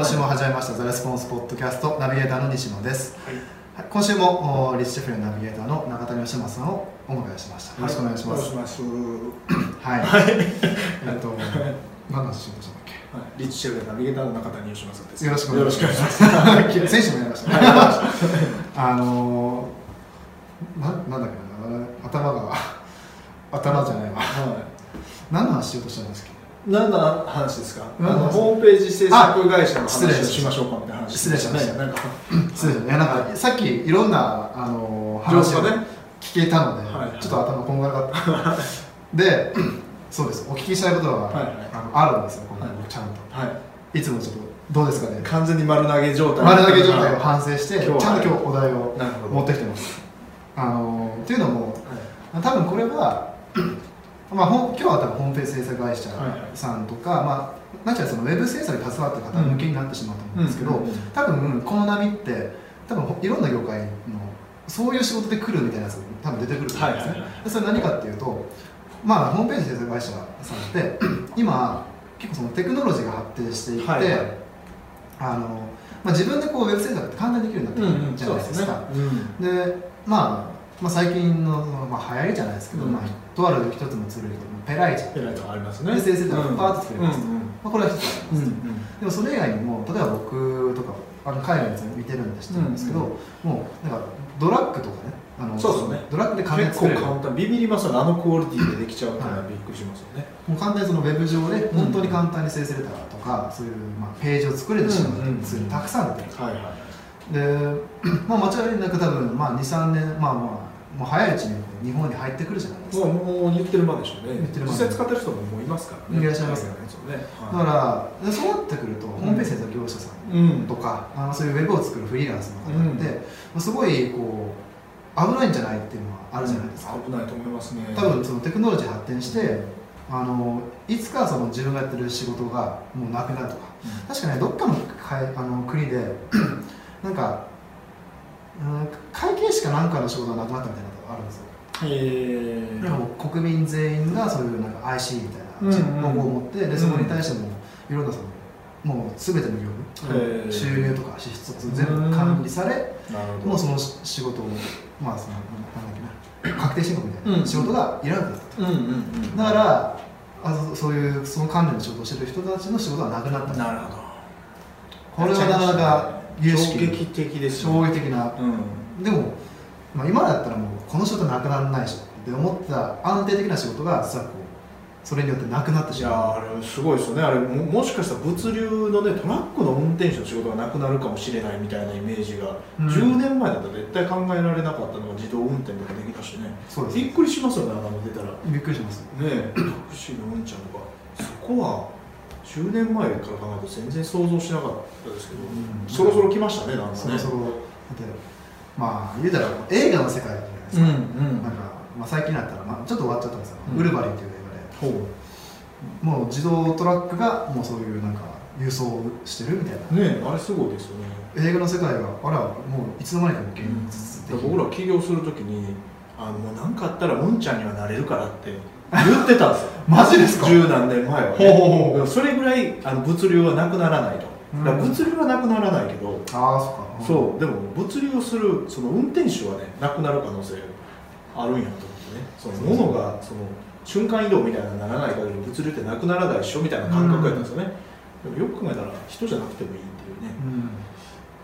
今週も始めました「ザ・レスポンスポッドキャスト」ナビゲーターの西野です、はい。今週もおリッチシェフレンナビゲーターの中谷義正さんをお迎えしました。よろしくお願いします、はい、はい。えっと何の話しようとしたっけ？リッチシェフでナビゲーターの中谷義正です。よろしくお願いします。よろしくお願いします。選手もやりました。ね あのー、ななんだっけな頭が頭じゃないわ。は何の話しようとしたんですっ何の話ですか？あ何のホームページ制作会社の話をしましょうかみたいな話。失礼しましたね。なんか。失礼しましたなんかさっきいろんなあのー話をね聞けたので、ちょっと頭こんがらかった で そうです。お聞きしたいことは、あのあるんですよここはいちゃんと。はい。いつもちょっとどうですかね？完全に丸投げ状態。丸投げ状態を反省してちゃんと今日お題を持ってきてます。あのーっていうのもは多分これはまあ、今日は多分ホームページ制作会社はい。はいさんとか、まあ、なんちゃらそのウェブ制作に携わってる方向けになってしまうと思うんですけど、うんうんうん。多分この波って多分いろんな業界のそういう仕事で来るみたいなやつが多分出てくると思うんですね、はいはいはでそれ何かっていうとまあホームページ制作会社さんって 今結構そのテクノロジーが発展していって、はいはい。あのまあ、自分でこうウェブ制作って簡単にできるようになってるじゃないですか、うんで、まあ、まあ最近の、まあ、流行りじゃないですけど、うん。まあ、とある一つのツールでペライチペライトありますね。で先生とかパーッと作れますうんうんまあ、これは一つあります、うんうん。でもそれ以外にも例えば僕とかあの海外のやつ見てるんで知ってるんですけど、もうなんかドラッグとかねあのそうですね。ドラッグで簡単に結構簡単。ビビりますよねあのクオリティでできちゃうっていうのはびっくりしますよね、もう簡単にそのウェブ上で本当に簡単に生成レターとか、そういう、まあ、ページを作れてしまううんうん。ツールたくさん出てる、はいはいで、まあ、間違いなく多分、まあ、23年まあまあもう早いうちに日本に入ってくるじゃないですか、もう言ってる間でしょうね。言ってる間実際使ってる人ももういますからね。いらっしゃいますよね海外のやつをねだからでそうなってくると、ホームページ制作業者さんうん。とか、あのそういうウェブを作るフリーランスの方って、まあすごいこう危ないんじゃないっていうのはあるじゃないですか、危ないと思いますね。多分そのテクノロジー発展してあのいつかその自分がやってる仕事がもうなくなるとか。確かねどっかのかいあの国で なんか、うん、会計士かなんかの仕事がなくなったみたいなあるんですよ。へえでも国民全員がそういうなんか IC みたいなロゴを持って、でそこに対してもいろんなそのもう全ての業務収入とか支出全部管理されもうその仕事をまあそのなんだっけな確定申告みたいうん。な仕事がいらなくなったと、うんうんうん。だからあそそういうその関連の仕事をしてる人たちの仕事がなくなった。なるほど。これはなかなか衝撃的ですね。衝撃的な。うん。でも、まあ、今だったらもうこの仕事なくならないしって思ってた安定的な仕事が実はこうそれによってなくなっていしまう。やーあれすごいですよね。あれももしかしたら物流のねトラックの運転手の仕事がなくなるかもしれないみたいなイメージが、うん。10年前だったら絶対考えられなかったのが自動運転とかできたしね。そうです。びっくりしますよねあの出たら。ねびっくりします。えタクシーのうんちゃんとか。そこは10年前から考えると全然想像しなかったですけど、ん。そろそろ来ましたねなんかね。そろそろまあ言うたら映画の世界じゃないですか、うんうん。なんか、まあ、最近だったら、まあ、ちょっと終わっちゃったんですよ、うん。ウルヴァリンっていう映画で。もう自動トラックがもうそういうなんか輸送してるみたいな。ねえあれすごいですよね。映画の世界があらもういつの間にかもう現実的僕ら起業するときにあのもう何かあったらうんちゃんにはなれるからって言ってたんですよ。マジですか？十何年前は、ね、ほうほうほう。それぐらいあの物流はなくならないと、うんだから物流はなくならないけど、ああそっか。そうでも物流をするその運転手はねなくなる可能性あるんやと思ってね。その物がその瞬間移動みたいなならない限り物流ってなくならないでしょみたいな感覚やったんですよね、でもよく考えたら人じゃなくてもいいっていうね。うん。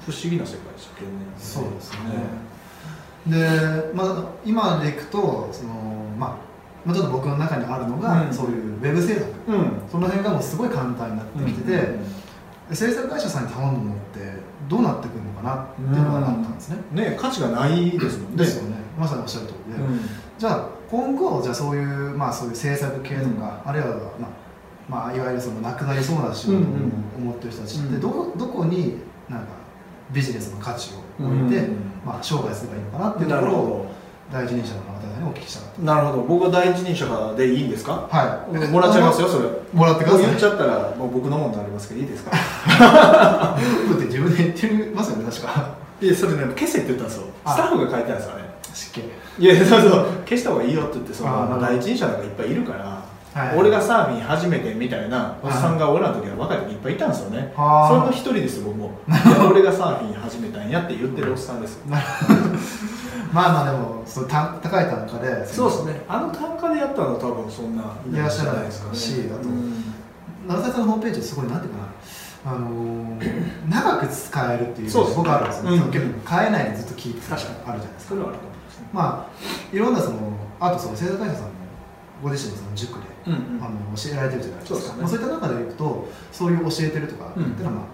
不思議な世界でしたけどね。そうですね。で、まあ、今でいくとその、まあまあ、ちょっと僕の中にあるのが、うん。そういうウェブ制作うん。その辺がもうすごい簡単になってきてて、で制作会社さんに頼むのってどうなってくるのかなっていうのがあったんですね、ね価値がないですもんね。ですよね。まさにおっしゃる通りで、うん。じゃあ今後じゃあそういうまあそういう制作系とか、あるいはまあまあいわゆるそのなくなりそうな仕事をうんうん。思ってる人たちってうん。どどこになんかビジネスの価値を置いて、うん。まあ商売すればいいのかなっていうとなころを第一人者の方々にお聞きしたかっどなるほど。僕は第一人者でいいんですか？たはい。もらっちゃいますよそれ。もらってください。言っちゃったらもう僕のものになりますけどいいですか？だって自分で言ってますよね確か。いやそれね消せって言ったんですよ。あ。スタッフが書いてあるんですよね。いやそうそう。消した方がいいよって言ってその第一人者なんかいっぱいいるからはい。俺がサーフィン始めてみたいなおっさんが俺らの時は若い時いっぱいいたんですよね。あ。ーその一人です僕も。俺がサーフィン始めたんやって言ってるおっさんです まあまあでもそうた高い単価でそうですね。あの単価でやったのは多分そんないらっしゃらないですかね。しあとうん。奈良さんのホームページすごいなんていうかな。あのー 長く使えるっていうそうです僕あるんですよ、うん。結構買えないでずっと聞いてたあるじゃないですか。それはあると思いますねまあいろんなそのあとその制作会社さんもご自身のその塾で、うんうん。あの教えられてるじゃないですか。そうね。まあ、そういった中でいくとそういう教えてるとかっていうのはまあ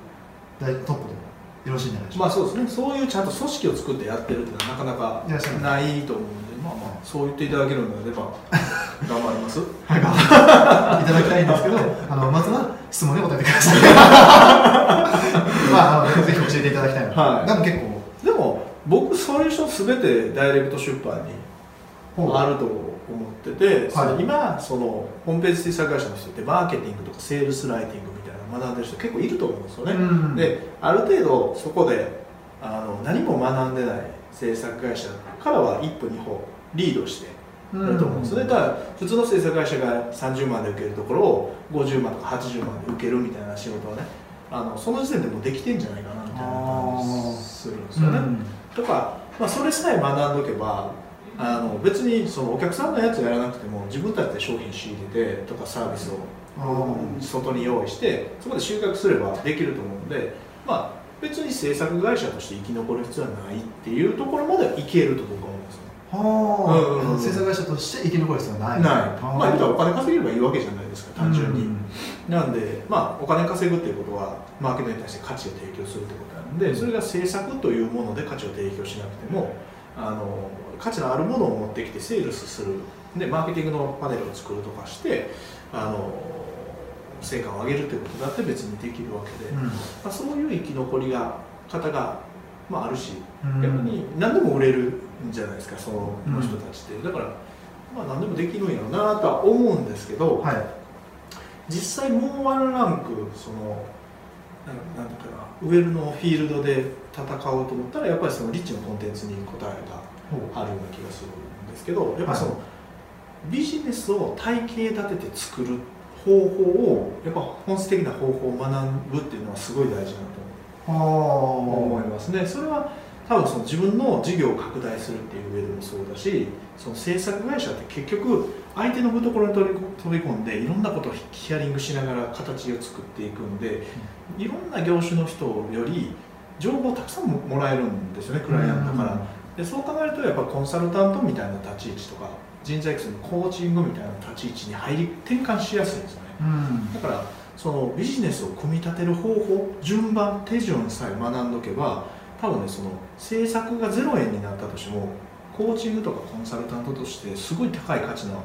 大トップでもよろしいんじゃないでしょうか、まあそうですね。そういうちゃんと組織を作ってやってるっていうのはなかなかないと思うんでまあまあそう言っていただけるのであれば 頑張ります。はい頑張っていただきたいんですけど あのまずは質問で答えてください。まああのぜひ教えていただきたいので、はい。でも結構。でも僕ソリューション全てダイレクト出版にあると思ってて、その今そのホームページ制作会社の人ってマーケティングとかセールスライティングみたいなの学んでる人結構いると思うんですよね、うん。である程度そこであの何も学んでない制作会社からは一歩二歩リードしてやると思うんですよね、だから普通の制作会社が30万で受けるところを50万とか80万で受けるみたいな仕事はねあのその時点でもうできてんじゃないかなみたいな感じするんですよね、とか、まあ、それさえ学んどけばあの別にそのお客さんのやつやらなくても自分たちで商品仕入れてとかサービスを外に用意してそこで収穫すればできると思うので、まあ、別に制作会社として生き残る必要はないっていうところまではいけると僕は思うんですよ。はあ、うんうんうん。制作会社として生き残る必要はない。ない、まあ、言うたらお金稼げればいいわけじゃないですか単純に、うんなんで、まあ、お金稼ぐっていうことはマーケットに対して価値を提供するってことなのでそれが制作というもので価値を提供しなくてもあの価値のあるものを持ってきてセールスする。でマーケティングのパネルを作るとかしてあの成果を上げるということだって別にできるわけで、まあ、そういう生き残りが方が、まあ、あるしうん。逆に何でも売れるんじゃないですかそのうん。人たちって。だから、まあ、何でもできるんやろうなとは思うんですけど、はい。実際もうワンランクそのなんなんかな上のフィールドで戦おうと思ったらやっぱりそのリッチのコンテンツに答えがあるような気がするんですけどやっぱその、ビジネスを体系立てて作る方法をやっぱ本質的な方法を学ぶっていうのはすごい大事だと思いはますね。それは多分その自分の事業を拡大するっていう上でもそうだしその制作会社って結局相手の懐に飛び飛び込んでいろんなことをヒアリングしながら形を作っていくんでいろんな業種の人より情報をたくさんももらえるんですよねクライアントから。でそう考えるとやっぱコンサルタントみたいな立ち位置とか人材育成のコーチングみたいな立ち位置に入り転換しやすいんですよね。うん。だからそのビジネスを組み立てる方法順番手順さえ学んどけば多分ねその制作が0円になったとしてもコーチングとかコンサルタントとしてすごい高い価値の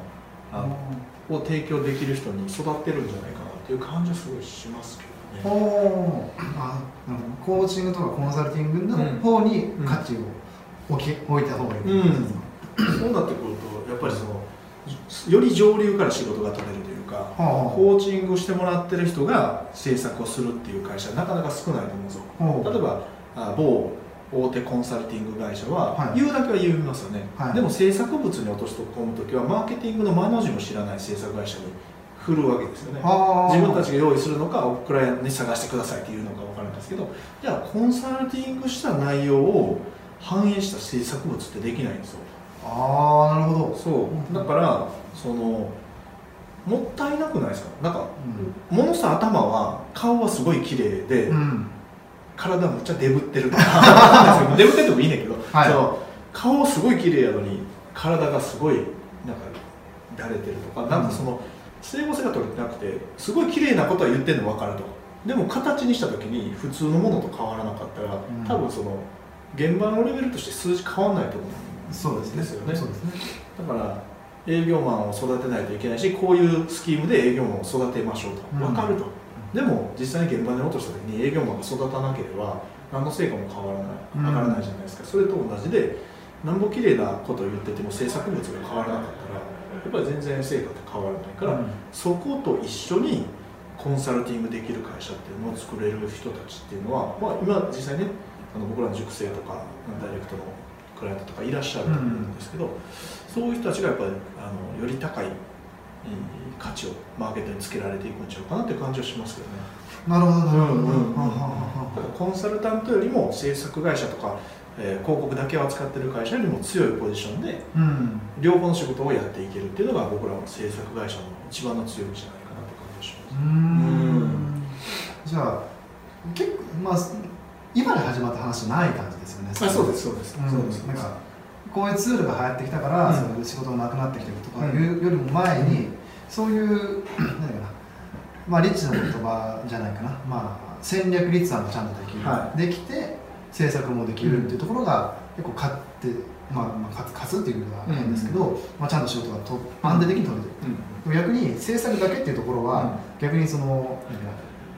あのを提供できる人に育ってるんじゃないかなっていう感じはすごいしますけどね。ほうあコーチングとかコンサルティングの方に価値を置き置いた方がいい。ってことですかそうなってくるとやっぱりそのより上流から仕事が取れるというかはあはあ。コーチングしてもらってる人が制作をするっていう会社なかなか少ないと思うんですよ。ほう。例えばあ某大手コンサルティング会社は、はい。言うだけは言いますよね、はい。でも制作物に落とし込む時はマーケティングの間の字も知らない制作会社に振るわけですよね。自分たちが用意するのかクライアントに探してくださいっていうのか分からないですけどじゃあコンサルティングした内容を反映した制作物ってできないんですよ。ああなるほど。そう。だからそのもったいなくないですか？なんかものさ頭は顔はすごい綺麗で、うん。体むっちゃデブってるとか。デブっててもいいねんけど、はい。その顔すごい綺麗やのに体がすごいなんかだれてるとか、なんかその整合性が取れてなくてすごい綺麗なことは言ってるの分かると。でも形にした時に普通のものと変わらなかったら、ん。多分その現場のレベルとして数字変わらないと思う。そうですね。ですよね。そうですね。だから営業マンを育てないといけないしこういうスキームで営業マンを育てましょうと。うん。分かると、でも実際に現場に落とした時に営業マンが育たなければ何の成果も変わらない。上がらないじゃないですか、それと同じでなんぼ綺麗なことを言ってても制作物が変わらなかったらやっぱり全然成果って変わらないから、うん。そこと一緒にコンサルティングできる会社っていうのを作れる人たちっていうのは、まあ、今実際ねあの僕らの塾生とかダイレクトのクライアントとかいらっしゃると思うんですけど、そういう人たちがやっぱりあのより高い価値をマーケットにつけられていくんちゃうかなっていう感じはしますけどね。なるほどなるほど、コンサルタントよりも制作会社とか、えー広告だけを扱ってる会社よりも強いポジションでうん。両方の仕事をやっていけるっていうのが僕らの制作会社の一番の強みじゃないかなって感じがします。ん。じゃあ結構まあ今で始まった話ない感じですよね。あそうですそうです、うん。そうです。なんかこういうツールが流行ってきたから、うん。そういう仕事がなくなってきてるとかいうよりも前に、そういう何だかな。まあリッチな言葉じゃないかな。まあ戦略立案がちゃんとできる、はできて制作もできるっていうところが結構勝ってまあ、まあ、勝つ勝つっていうのは変ですけど、まあ、ちゃんと仕事がと安定的に取れてる、うん。逆に制作だけっていうところは、逆にその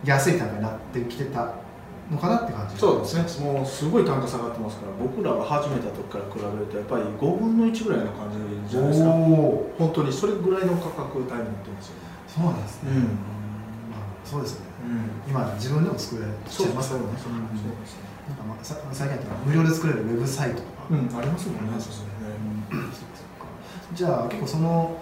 安い単価になってきてたのかなって感じそうですね。もうすごい単価下がってますから僕らが始めた時から比べるとやっぱり5分の1ぐらいの感じじゃないですか。本当にそれぐらいの価格帯になってますよね。そうなんですね、うん。まあ、そうですよね。うん。今自分でも作れちゃいますからね。そうですね。なんかまあさ最近だったら無料で作れるウェブサイトとか、うんありますもんね。そうかそうか。じゃあ結構その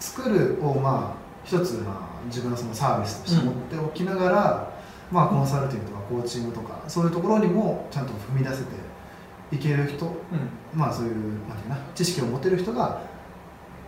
作るをまあ一つまあ自分のそのサービスとして持っておきながら、まあコンサルティングとかコーチングとかそういうところにもちゃんと踏み出せていける人うん。まあそういうなんていうかな知識を持てる人が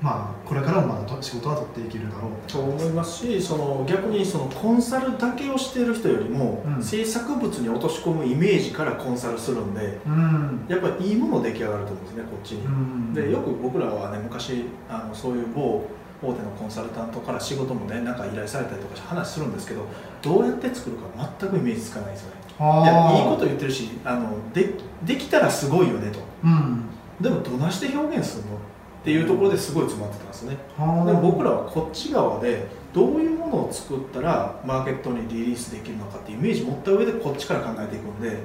まあこれからもまだと仕事は取っていけるだろう。と思いますしその逆にそのコンサルだけをしている人よりも、うん。制作物に落とし込むイメージからコンサルするんでうん。やっぱりいいもの出来上がると思うんですねこっちに、うん。でよく僕らはね昔あのそういう某大手のコンサルタントから仕事もねなんか依頼されたりとか話するんですけどどうやって作るか全くイメージつかないですよね。いやいいこと言ってるしあのでできたらすごいよねと。うん。でもどなして表現するの？っていうところですごい詰まってたんですね。はあでも僕らはこっち側でどういうものを作ったらマーケットにリリースできるのかっていうイメージ持った上でこっちから考えていくんで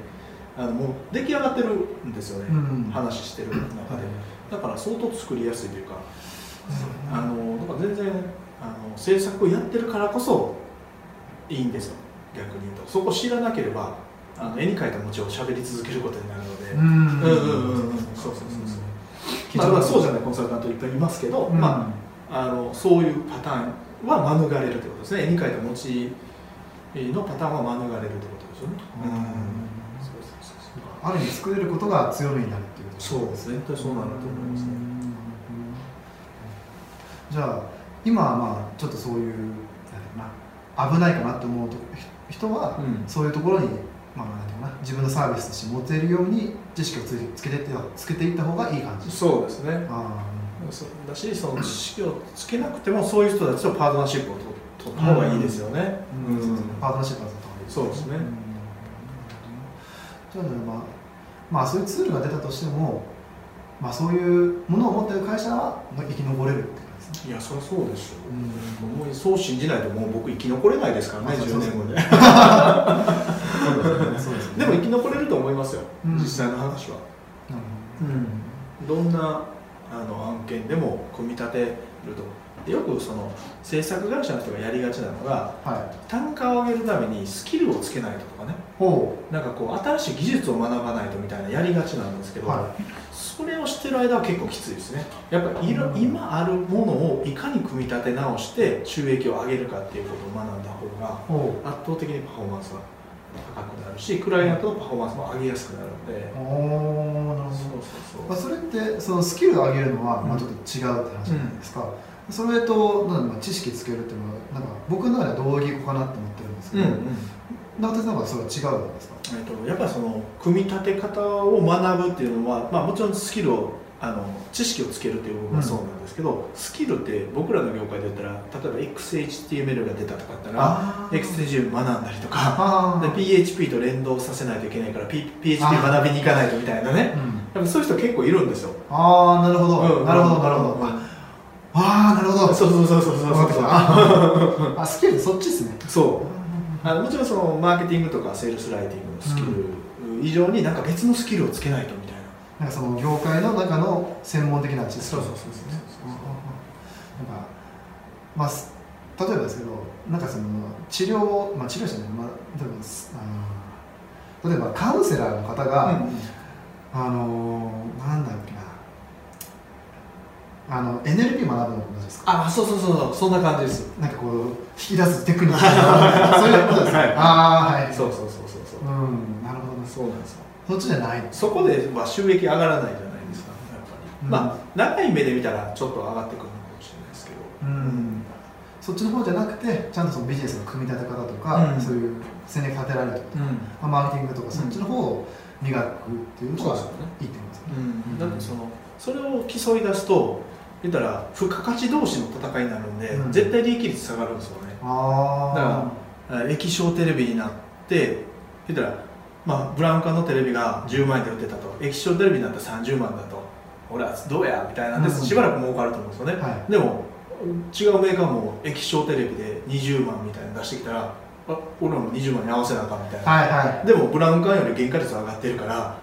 あのもう出来上がってるんですよね、うん。話してる中で、だから相当作りやすいというか、あのだから全然あの制作をやってるからこそいいんですよ。逆に言うと。そこ知らなければあの絵に描いた餅を喋り続けることになるので、うん。そうそうそうそう。まあ、まあそうじゃないコンサルタントいっぱいいますけど、うん。まあ、あのそういうパターンは免れるということですね。絵に描いた餅のパターンは免れるということですよね、うん。そうそうそうそう。ある意味作れることが強みになるっていうそうですね。そうなると思いますねじゃあ今はまあちょっとそういう危ないかなって思うと人はうん。そういうところに、まあ、なんていうかな自分のサービスとして持てるように知識をつつけていってつけていった方がいい感じ。そうですね。あそうだしその知識をつけなくてもそういう人たちとパートナーシップを取った方がいいですよね、ーうん。パートナーシップはずっと方がいいそうですねんじゃあまあまあそういうツールが出たとしてもまあそういうものを持っている。会社は生き残れるっいやそりゃそうでしょう。ん。もうそう信じないともう僕生き残れないですからねあそう10年後 ででも生き残れると思いますよ、うん。実際の話は、なるどんなあの案件でも組み立てるとでよくその制作会社の人がやりがちなのがはい。単価を上げるためにスキルをつけないととかね。ほなんかこう新しい技術を学ばないとみたいなやりがちなんですけど、うはそれをしてる間は結構きついですね。やっぱり今あるものをいかに組み立て直して収益を上げるかっていうことを学んだ方が圧倒的にパフォーマンスが高くなるしクライアントのパフォーマンスも上げやすくなるので。うおーなるほど。そうまあ、それってそのスキルを上げるのはまあちょっと違うって話じゃないですか、それとなんだろう知識つけるっていうのはなんか僕の中では同義語かなって思ってるんですけど、うんうん。中田さんはそれは違うんですか？えっと、やっぱりその組み立て方を学ぶっていうのは、まあ、もちろんスキルをあの知識をつけるっていう部分はそうなんですけど、スキルって僕らの業界で言ったら例えば XHTML が出たとかだったら XHTML 学んだりとかで PHP と連動させないといけないから、P、PHP 学びに行かないとみたいなね。うんやっぱそういう人結構いるんですよ。あーなるほど、うんなるほどなるほど、うんああーなるほど。そうそうそうそうそう。わかってきそうた。ああスキルそっちですね。そう。あのもちろんそのマーケティングとかセールスライティングのスキル以上になんか別のスキルをつけないとみたいな。なんかその業界の中の専門的な知識。そうそうそうそうですねなんかまあす例えばですけどなんかその治療まあ治療者ね、まあ、例えばすあの例えばカウンセラーの方が、あのーなんだっけなあの NLP 学ぶのと同じですか？あそうそうそうそう。そんな感じです。なんかこう引き出すテクニック。そういうことですか、はい。ああはい。そうそうそうそうそう。うんなるほどそうなんですよ。そっちじゃないそこで、まあ、収益上がらないじゃないですかやっぱり、うん。まあ長い目で見たらちょっと上がってくるのかもしれないですけど。うん。そっちの方じゃなくてちゃんとそのビジネスの組み立て方とか、うん。そういう戦略立てられるとか、うん。まあ、マーケティングとかそっちの方を磨くっていうのがいいってことです。ねうん、だってそのそれを競い出すと言ったら付加価値同士の戦いになるんで、うん。絶対利益率下がるんですよね。ああ液晶テレビになって言ったら、まあ、ブラウン管のテレビが10万円で売ってたと。液晶テレビになったら30万だと。俺はどうや？みたいなんでうん。しばらく儲かると思うんですよね、あはい。でも違うメーカーも液晶テレビで20万みたいなの出してきたらあ俺らも20万に合わせなあかんみたいな、はいはい。でもブラウン管より原価率上がってるから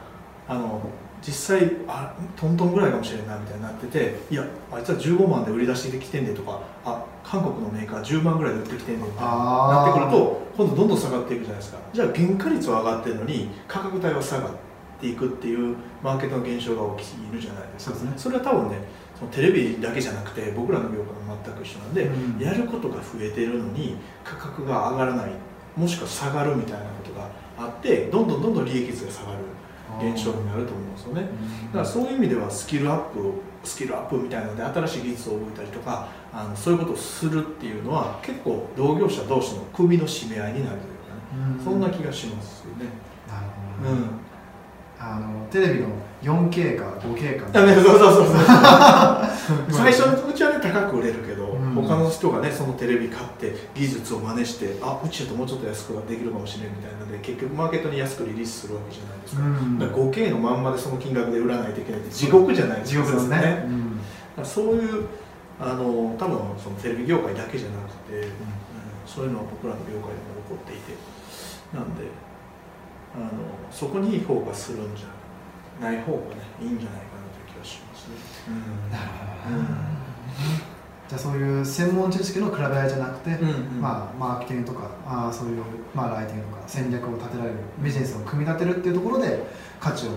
あの実際あトントンぐらいかもしれんないみたいになってていやあいつは15万で売り出してきてんでとかあ韓国のメーカー10万ぐらいで売ってきてんでみたいなってくると今度どんどん下がっていくじゃないですか。じゃあ原価率は上がってるのに価格帯は下がっていくっていうマーケットの現象が起きるじゃないですか。そうですね。れは多分ねそのテレビだけじゃなくて僕らの業界も全く一緒なんで、うん。やることが増えてるのに価格が上がらないもしくは下がるみたいなことがあってどんどんどんどん利益率が下がる現象になると思うんですよね。だからそういう意味ではスキルアップをスキルアップみたいなので新しい技術を覚えたりとかあのそういうことをするっていうのは結構同業者同士の首の締め合いになるというかね、うん。そんな気がしますよね。なるうほど、ね。んあのテレビの 4K か 5K か。そうそうそうそう。最初のうちはね高く売れるけど、うん。他の人がねそのテレビ買って技術を真似してあうちだともうちょっと安くできるかもしれんみたいなので結局マーケットに安くリリースするわけじゃないですか,、うん。だから 5K のまんまでその金額で売らないといけないって地獄じゃないですか。地獄ですね。それうんそういうあの多分そのテレビ業界だけじゃなくて、うんそういうのは僕らの業界でも起こっていて。なんであのそこにフォーカスするんじゃない方がねいいんじゃないかなという気がしますね。なるほどうんじゃあそういう専門知識の比べ合いじゃなくて、うんまあ、マーケティングとかあーそういう、まあ、ライティングとか戦略を立てられるビジネスを組み立てるっていうところで価値を、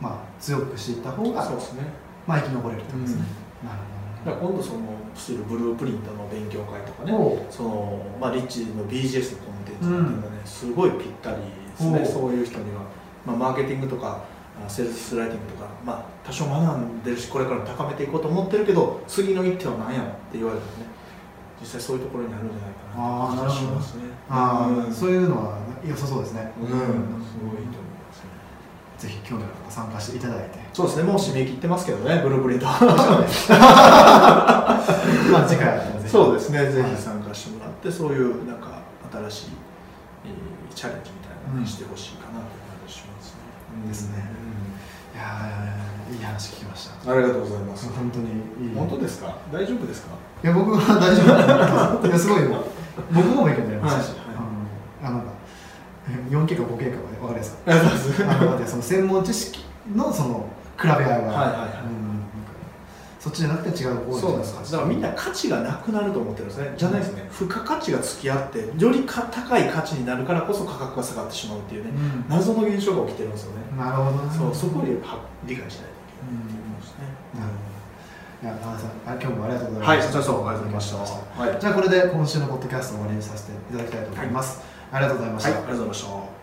まあ、強くしていった方がそうですね。まあ、生き残れるってことですね、なるだから今度そのするブループリントの勉強会とかね、ほど、そのまあリッチの BGS のコンテンツなんていうのがね、すごいぴったりですね。そういう人には、まあマーケティングとかあセールスライティングとか、まあ多少学んでるしこれから高めていこうと思ってるけど、次の一手は何やって言われたらね、実際そういうところにあるんじゃないかなあーなるすね。あーうん。そういうのは良さそうですね、うん、すごいいいと思いますね。ぜひ興味ある方参加していただいて。そうですね、もう締め切ってますけどね、ブループリント。まあ次回そうですね、ぜはい。ひ参加してもらって、そういうなんか新しい、えーチャレンジしてほしいかなという感じしますね。うん。ですねいやいい話聞きましたありがとうございます。本当にいい本当ですか大丈夫ですかいや僕は大丈夫いやすごいよ僕も勉強になりましたし、あのあなん。か 4K か 5K かは分かりやすかっありがとうございあのだってその専門知識のその比べ合いが、はいはいはいうん。そっちじゃなくて違う方そうなんですだからみんな価値がなくなると思ってるんですね。じゃないですね。付加価値が付き合って、よりか高い価値になるからこそ価格が下がってしまうっていうね、うん謎の現象が起きてるんですよね。なるほどねそう、そこを理解しないといけないっていうことですね。なるほどいやさんあ今日もありがとうございはい、ましたそちらこそありがとうございました。はい、じゃあこれで今週のポッドキャストを終わりにさせていただきたいと思います、ありがとうございました、はい、ありがとうございました。